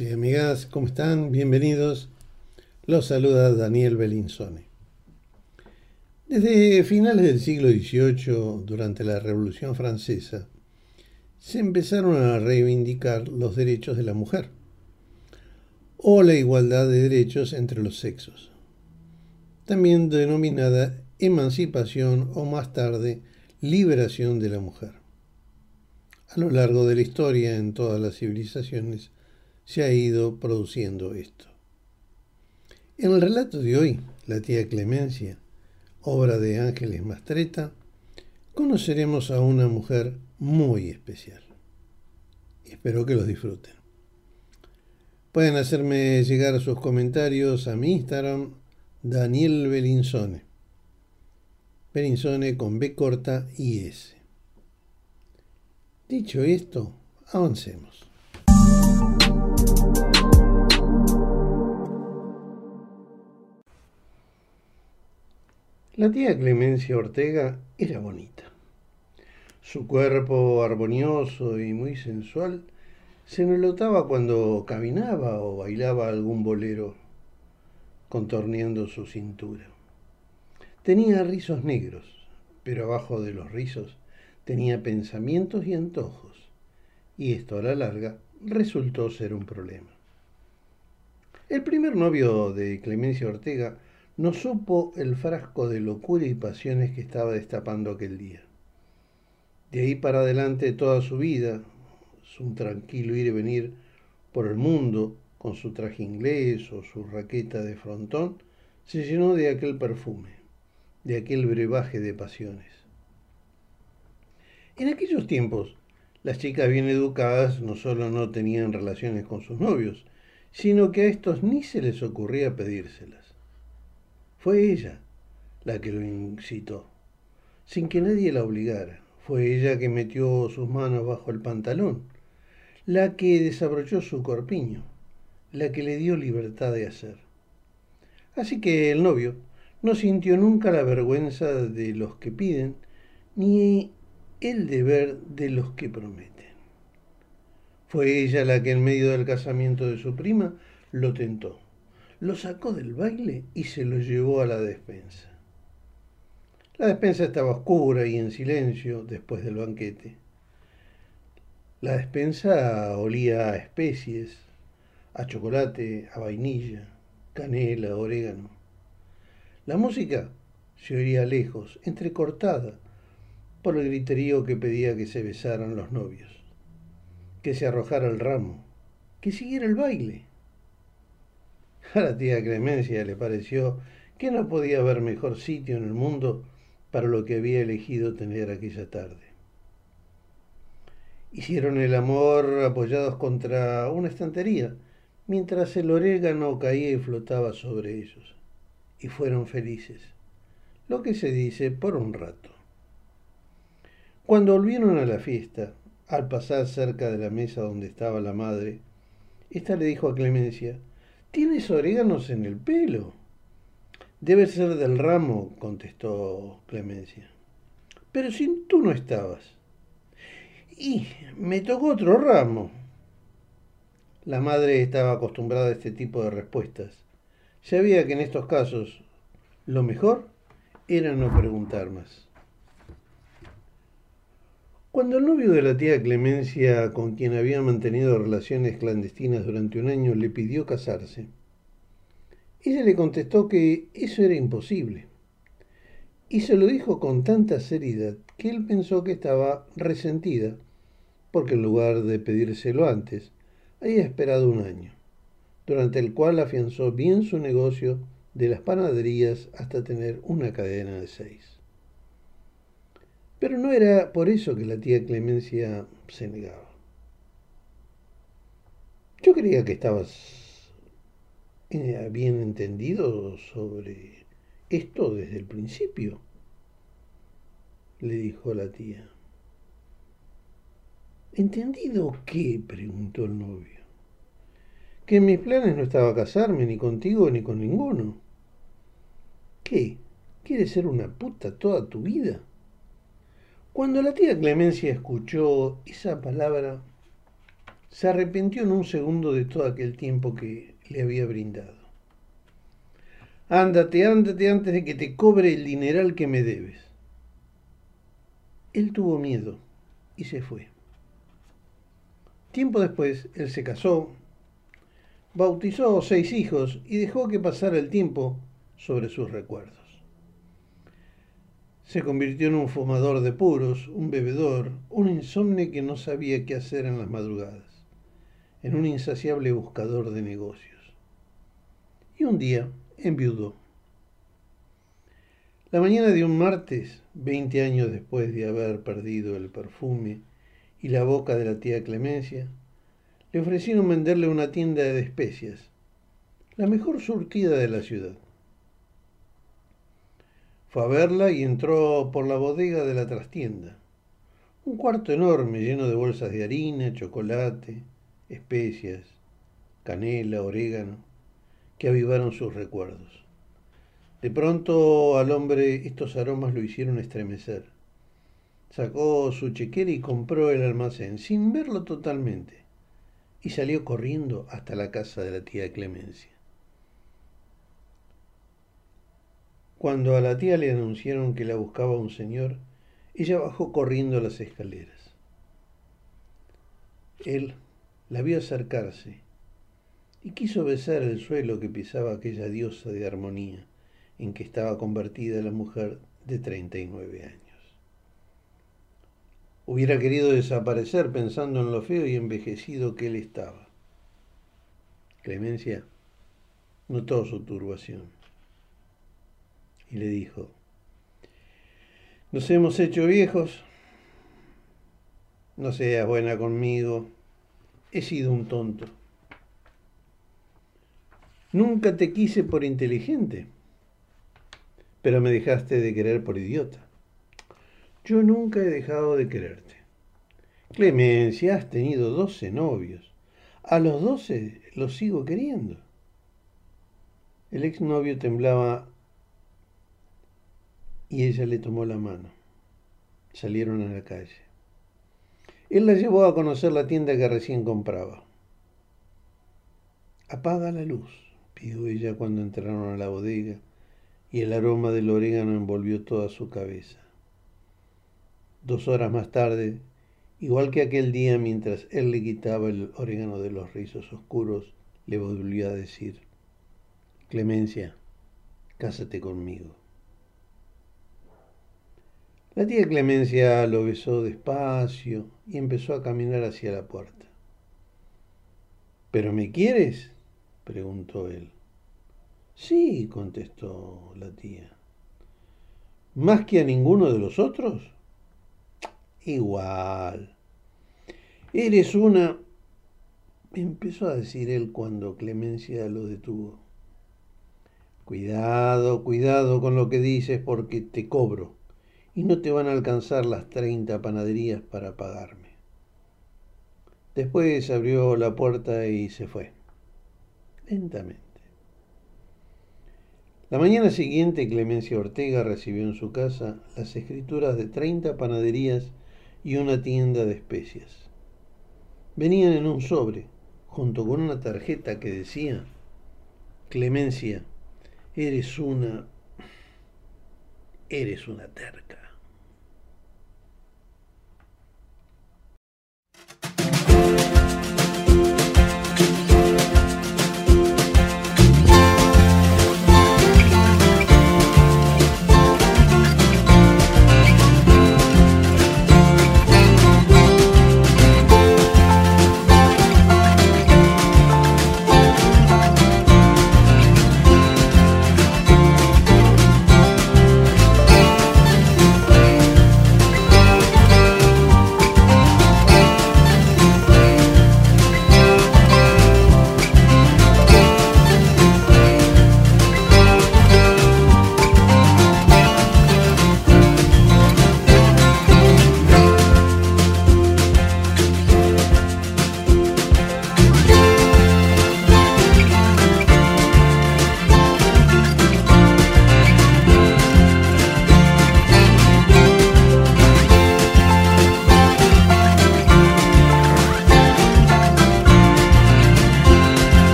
Y amigas, ¿cómo están? Bienvenidos. Los saluda Daniel Belinsone. Desde finales del siglo XVIII, durante la Revolución Francesa, se empezaron a reivindicar los derechos de la mujer o la igualdad de derechos entre los sexos, también denominada emancipación o más tarde liberación de la mujer. A lo largo de la historia, en todas las civilizaciones, se ha ido produciendo esto. En el relato de hoy, La tía Clemencia, obra de Ángeles Mastreta, conoceremos a una mujer muy especial. espero que los disfruten. Pueden hacerme llegar sus comentarios a mi Instagram, Daniel Belinsone. Belinsone con B corta y S. Dicho esto, avancemos. La tía Clemencia Ortega era bonita. Su cuerpo armonioso y muy sensual se notaba cuando caminaba o bailaba algún bolero, contorneando su cintura. Tenía rizos negros, pero abajo de los rizos tenía pensamientos y antojos, y esto a la larga resultó ser un problema. El primer novio de Clemencia Ortega no supo el frasco de locura y pasiones que estaba destapando aquel día. De ahí para adelante toda su vida, un tranquilo ir y venir por el mundo con su traje inglés o su raqueta de frontón, se llenó de aquel perfume, de aquel brebaje de pasiones. En aquellos tiempos, las chicas bien educadas no solo no tenían relaciones con sus novios, sino que a estos ni se les ocurría pedírselas. Fue ella la que lo incitó, sin que nadie la obligara. Fue ella que metió sus manos bajo el pantalón la que desabrochó su corpiño, la que le dio libertad de hacer. Así que el novio no sintió nunca la vergüenza de los que piden, ni el deber de los que prometen. Fue ella la que en medio del casamiento de su prima lo tentó, lo sacó del baile y se lo llevó a la despensa. La despensa estaba oscura y en silencio después del banquete. La despensa olía a especies, a chocolate, a vainilla, canela, orégano. La música se oía lejos, entrecortada por el griterío que pedía que se besaran los novios, que se arrojara el ramo, que siguiera el baile. A la tía Clemencia le pareció que no podía haber mejor sitio en el mundo para lo que había elegido tener aquella tarde. Hicieron el amor apoyados contra una estantería, mientras el orégano caía y flotaba sobre ellos. Y fueron felices, lo que se dice por un rato. Cuando volvieron a la fiesta, al pasar cerca de la mesa donde estaba la madre, ésta le dijo a Clemencia, Tienes oréganos en el pelo. Debe ser del ramo, contestó Clemencia. Pero si tú no estabas. Y me tocó otro ramo. La madre estaba acostumbrada a este tipo de respuestas. Sabía que en estos casos lo mejor era no preguntar más. Cuando el novio de la tía Clemencia, con quien había mantenido relaciones clandestinas durante un año, le pidió casarse, ella le contestó que eso era imposible. Y se lo dijo con tanta seriedad que él pensó que estaba resentida porque en lugar de pedírselo antes, había esperado un año, durante el cual afianzó bien su negocio de las panaderías hasta tener una cadena de seis. Pero no era por eso que la tía Clemencia se negaba. Yo creía que estabas eh, bien entendido sobre esto desde el principio, le dijo la tía. ¿Entendido qué? preguntó el novio. Que en mis planes no estaba casarme ni contigo ni con ninguno. ¿Qué? ¿Quieres ser una puta toda tu vida? Cuando la tía Clemencia escuchó esa palabra, se arrepintió en un segundo de todo aquel tiempo que le había brindado. Ándate, ándate antes de que te cobre el dineral que me debes. Él tuvo miedo y se fue. Tiempo después, él se casó, bautizó seis hijos y dejó que pasara el tiempo sobre sus recuerdos. Se convirtió en un fumador de puros, un bebedor, un insomne que no sabía qué hacer en las madrugadas, en un insaciable buscador de negocios. Y un día enviudó. La mañana de un martes, veinte años después de haber perdido el perfume y la boca de la tía Clemencia, le ofrecieron venderle una tienda de especias, la mejor surtida de la ciudad. Fue a verla y entró por la bodega de la trastienda. Un cuarto enorme lleno de bolsas de harina, chocolate, especias, canela, orégano, que avivaron sus recuerdos. De pronto al hombre estos aromas lo hicieron estremecer. Sacó su chequera y compró el almacén, sin verlo totalmente, y salió corriendo hasta la casa de la tía Clemencia. Cuando a la tía le anunciaron que la buscaba un señor, ella bajó corriendo las escaleras. Él la vio acercarse y quiso besar el suelo que pisaba aquella diosa de armonía en que estaba convertida la mujer de 39 años. Hubiera querido desaparecer pensando en lo feo y envejecido que él estaba. Clemencia notó su turbación y le dijo, nos hemos hecho viejos, no seas buena conmigo, he sido un tonto. Nunca te quise por inteligente pero me dejaste de querer por idiota. Yo nunca he dejado de quererte. Clemencia, has tenido doce novios. A los doce los sigo queriendo. El exnovio temblaba y ella le tomó la mano. Salieron a la calle. Él la llevó a conocer la tienda que recién compraba. Apaga la luz, pidió ella cuando entraron a la bodega y el aroma del orégano envolvió toda su cabeza. Dos horas más tarde, igual que aquel día mientras él le quitaba el orégano de los rizos oscuros, le volvió a decir, Clemencia, cásate conmigo. La tía Clemencia lo besó despacio y empezó a caminar hacia la puerta. ¿Pero me quieres? preguntó él. Sí, contestó la tía. ¿Más que a ninguno de los otros? Igual. Eres una... empezó a decir él cuando Clemencia lo detuvo. Cuidado, cuidado con lo que dices porque te cobro y no te van a alcanzar las treinta panaderías para pagarme. Después abrió la puerta y se fue, lentamente. La mañana siguiente Clemencia Ortega recibió en su casa las escrituras de 30 panaderías y una tienda de especias. Venían en un sobre, junto con una tarjeta que decía, Clemencia, eres una... eres una terca.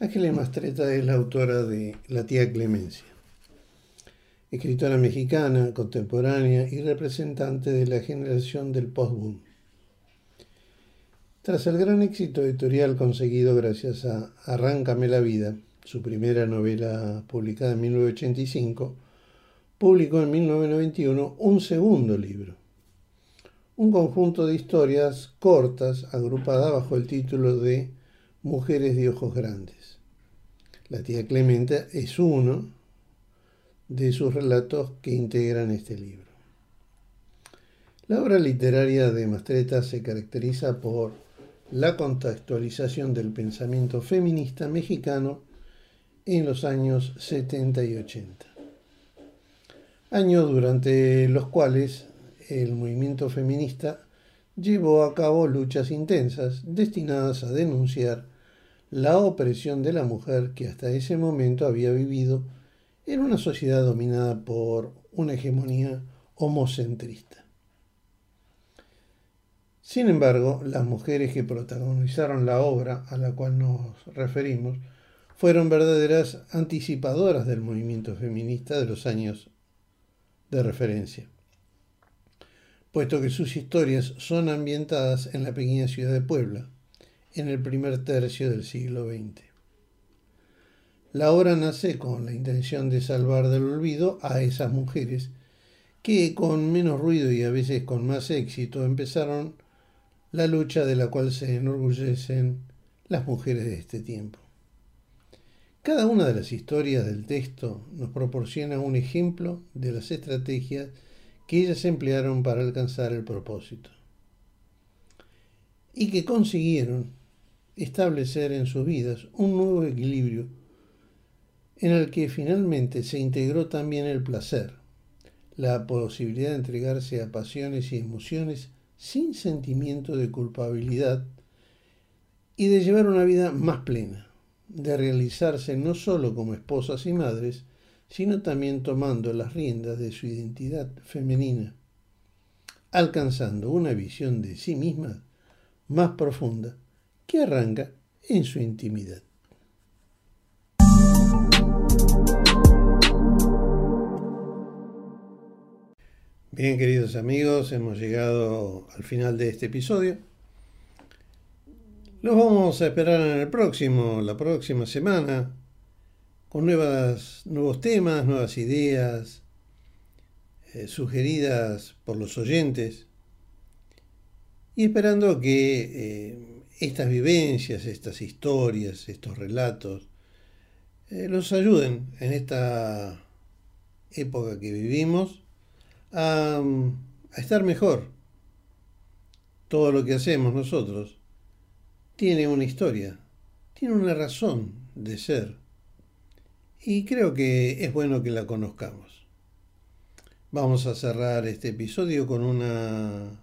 Ángeles Mastreta es la autora de La tía Clemencia, escritora mexicana, contemporánea y representante de la generación del post-boom. Tras el gran éxito editorial conseguido gracias a Arráncame la vida, su primera novela publicada en 1985, publicó en 1991 un segundo libro, un conjunto de historias cortas agrupadas bajo el título de Mujeres de Ojos Grandes. La tía Clementa es uno de sus relatos que integran este libro. La obra literaria de Mastreta se caracteriza por la contextualización del pensamiento feminista mexicano en los años 70 y 80. Años durante los cuales el movimiento feminista llevó a cabo luchas intensas destinadas a denunciar la opresión de la mujer que hasta ese momento había vivido en una sociedad dominada por una hegemonía homocentrista. Sin embargo, las mujeres que protagonizaron la obra a la cual nos referimos fueron verdaderas anticipadoras del movimiento feminista de los años de referencia puesto que sus historias son ambientadas en la pequeña ciudad de Puebla, en el primer tercio del siglo XX. La obra nace con la intención de salvar del olvido a esas mujeres que con menos ruido y a veces con más éxito empezaron la lucha de la cual se enorgullecen las mujeres de este tiempo. Cada una de las historias del texto nos proporciona un ejemplo de las estrategias que ellas emplearon para alcanzar el propósito. Y que consiguieron establecer en sus vidas un nuevo equilibrio en el que finalmente se integró también el placer, la posibilidad de entregarse a pasiones y emociones sin sentimiento de culpabilidad y de llevar una vida más plena, de realizarse no solo como esposas y madres, sino también tomando las riendas de su identidad femenina, alcanzando una visión de sí misma más profunda que arranca en su intimidad. Bien, queridos amigos, hemos llegado al final de este episodio. Los vamos a esperar en el próximo, la próxima semana, con nuevas, nuevos temas, nuevas ideas eh, sugeridas por los oyentes y esperando que eh, estas vivencias, estas historias, estos relatos eh, los ayuden en esta época que vivimos a, a estar mejor. Todo lo que hacemos nosotros tiene una historia, tiene una razón de ser y creo que es bueno que la conozcamos. Vamos a cerrar este episodio con una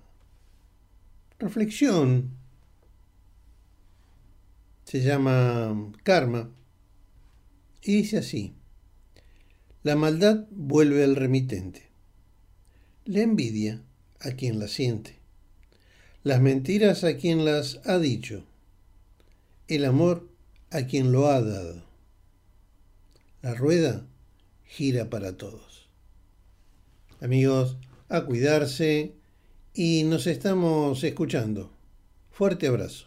reflexión. Se llama Karma y dice así. La maldad vuelve al remitente. La envidia a quien la siente. Las mentiras a quien las ha dicho. El amor a quien lo ha dado. La rueda gira para todos. Amigos, a cuidarse y nos estamos escuchando. Fuerte abrazo.